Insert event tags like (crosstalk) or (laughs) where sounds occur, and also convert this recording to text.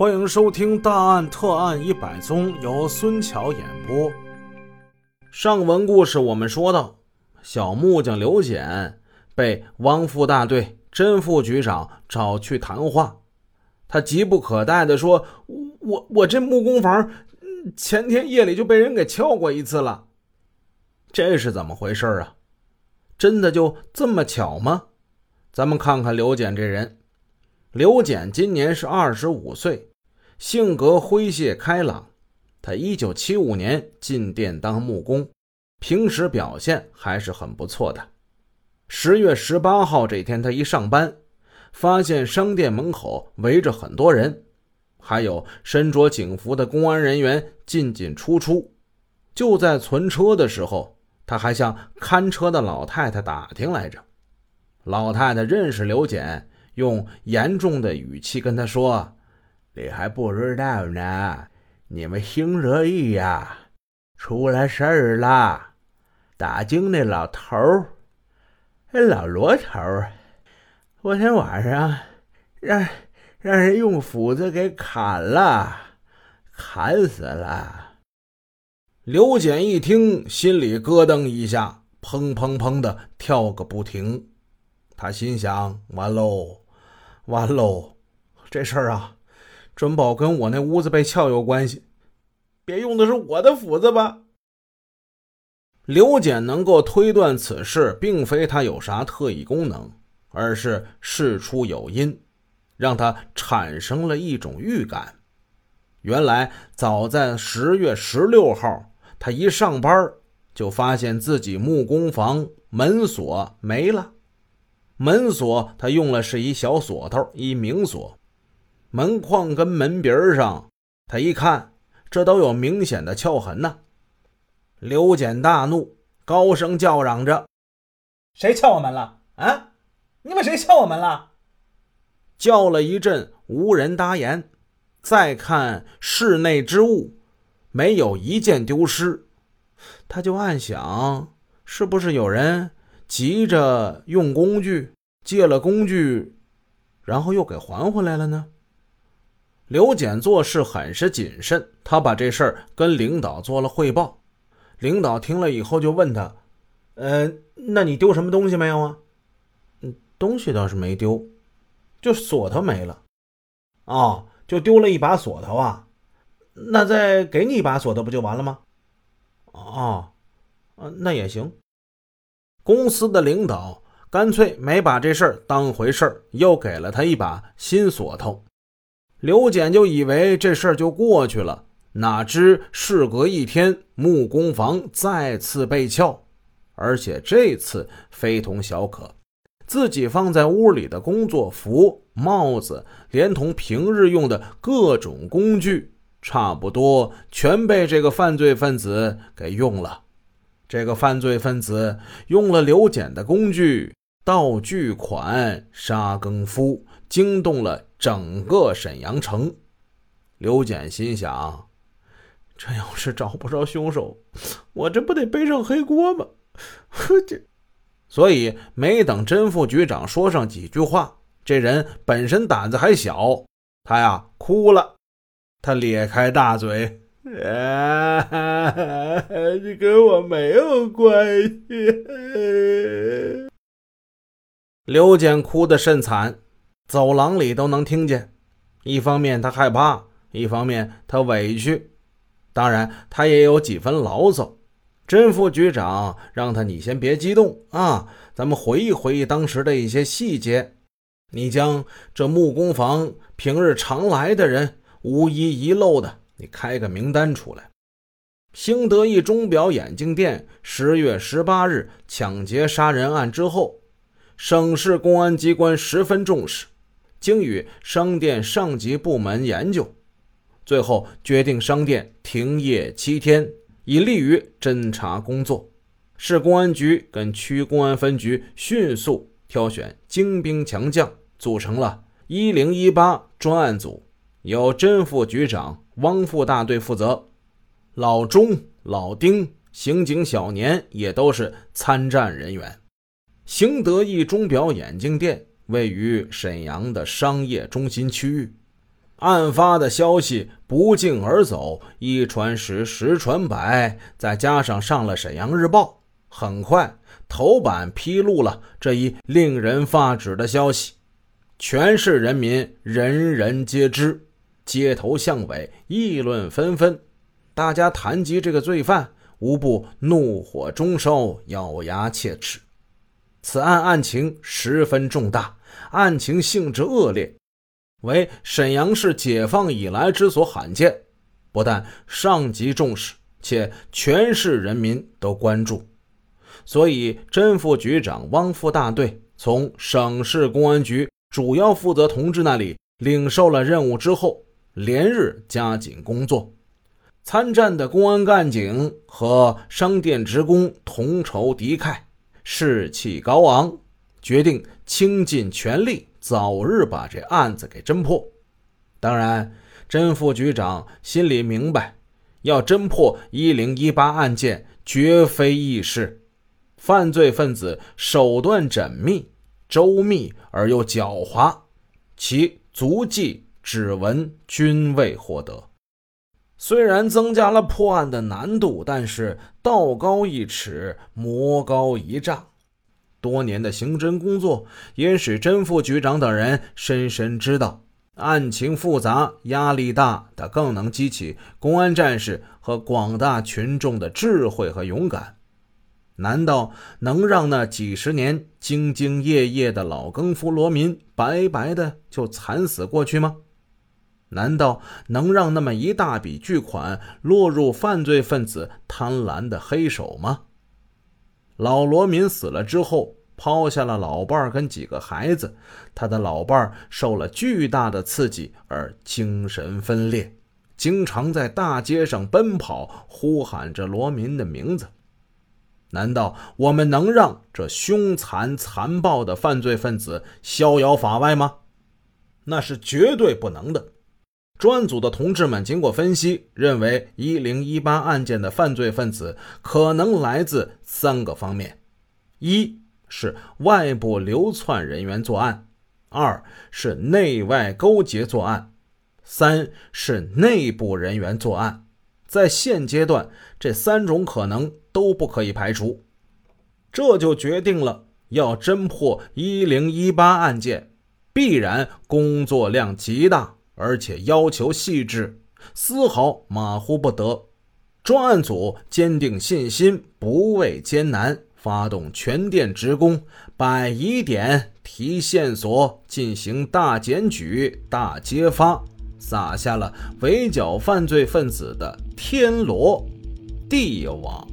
欢迎收听《大案特案一百宗》，由孙桥演播。上文故事我们说到，小木匠刘简被汪副大队、甄副局长找去谈话，他急不可待地说：“我我这木工房前天夜里就被人给撬过一次了，这是怎么回事啊？真的就这么巧吗？”咱们看看刘简这人。刘简今年是二十五岁，性格诙谐开朗。他一九七五年进店当木工，平时表现还是很不错的。十月十八号这天，他一上班，发现商店门口围着很多人，还有身着警服的公安人员进进出出。就在存车的时候，他还向看车的老太太打听来着。老太太认识刘简。用严重的语气跟他说：“你还不知道呢，你们兴德义呀，出了事儿了。打惊那老头儿，那老罗头儿，昨天晚上让让人用斧子给砍了，砍死了。”刘简一听，心里咯噔一下，砰砰砰的跳个不停。他心想：“完喽！”完喽，这事儿啊，准保跟我那屋子被撬有关系。别用的是我的斧子吧？刘简能够推断此事，并非他有啥特异功能，而是事出有因，让他产生了一种预感。原来早在十月十六号，他一上班就发现自己木工房门锁没了。门锁，他用了是一小锁头，一明锁。门框跟门鼻上，他一看，这都有明显的撬痕呢。刘简大怒，高声叫嚷着：“谁撬我门了？啊！你们谁撬我门了？”叫了一阵，无人答言。再看室内之物，没有一件丢失。他就暗想，是不是有人？急着用工具，借了工具，然后又给还回来了呢。刘简做事很是谨慎，他把这事儿跟领导做了汇报。领导听了以后就问他：“呃，那你丢什么东西没有啊？”“嗯，东西倒是没丢，就锁头没了。”“哦，就丢了一把锁头啊？那再给你一把锁头不就完了吗？”“哦，啊，那也行。”公司的领导干脆没把这事儿当回事儿，又给了他一把新锁头。刘简就以为这事儿就过去了，哪知事隔一天，木工房再次被撬，而且这次非同小可。自己放在屋里的工作服、帽子，连同平日用的各种工具，差不多全被这个犯罪分子给用了。这个犯罪分子用了刘简的工具、道具款、沙更夫，惊动了整个沈阳城。刘简心想：这要是找不着凶手，我这不得背上黑锅吗？这 (laughs)…… 所以没等甄副局长说上几句话，这人本身胆子还小，他呀哭了，他咧开大嘴。啊，(laughs) 这跟我没有关系。(laughs) 刘简哭得甚惨，走廊里都能听见。一方面他害怕，一方面他委屈，当然他也有几分牢骚。甄副局长让他：“你先别激动啊，咱们回忆回忆当时的一些细节。你将这木工房平日常来的人，无一遗漏的。”你开个名单出来。兴德义钟表眼镜店十月十八日抢劫杀人案之后，省市公安机关十分重视，经与商店上级部门研究，最后决定商店停业七天，以利于侦查工作。市公安局跟区公安分局迅速挑选精兵强将，组成了一零一八专案组，由甄副局长。汪副大队负责，老钟、老丁、刑警小年也都是参战人员。行德义钟表眼镜店位于沈阳的商业中心区域，案发的消息不胫而走，一传十，十传百，再加上上了《沈阳日报》，很快头版披露了这一令人发指的消息，全市人民人人皆知，街头巷尾议论纷纷，大家谈及这个罪犯，无不怒火中烧，咬牙切齿。此案案情十分重大，案情性质恶劣。为沈阳市解放以来之所罕见，不但上级重视，且全市人民都关注，所以甄副局长汪副大队从省市公安局主要负责同志那里领受了任务之后，连日加紧工作。参战的公安干警和商店职工同仇敌忾，士气高昂，决定倾尽全力。早日把这案子给侦破。当然，甄副局长心里明白，要侦破一零一八案件绝非易事。犯罪分子手段缜密、周密而又狡猾，其足迹、指纹均未获得。虽然增加了破案的难度，但是道高一尺，魔高一丈。多年的刑侦工作也使甄副局长等人深深知道，案情复杂、压力大，他更能激起公安战士和广大群众的智慧和勇敢。难道能让那几十年兢兢业业的老更夫罗民白白的就惨死过去吗？难道能让那么一大笔巨款落入犯罪分子贪婪的黑手吗？老罗民死了之后，抛下了老伴儿跟几个孩子。他的老伴儿受了巨大的刺激而精神分裂，经常在大街上奔跑，呼喊着罗民的名字。难道我们能让这凶残残暴的犯罪分子逍遥法外吗？那是绝对不能的。专案组的同志们经过分析，认为一零一八案件的犯罪分子可能来自三个方面：一是外部流窜人员作案；二是内外勾结作案；三是内部人员作案。在现阶段，这三种可能都不可以排除。这就决定了要侦破一零一八案件，必然工作量极大。而且要求细致，丝毫马虎不得。专案组坚定信心，不畏艰难，发动全店职工摆疑点、提线索，进行大检举、大揭发，撒下了围剿犯罪分子的天罗地网。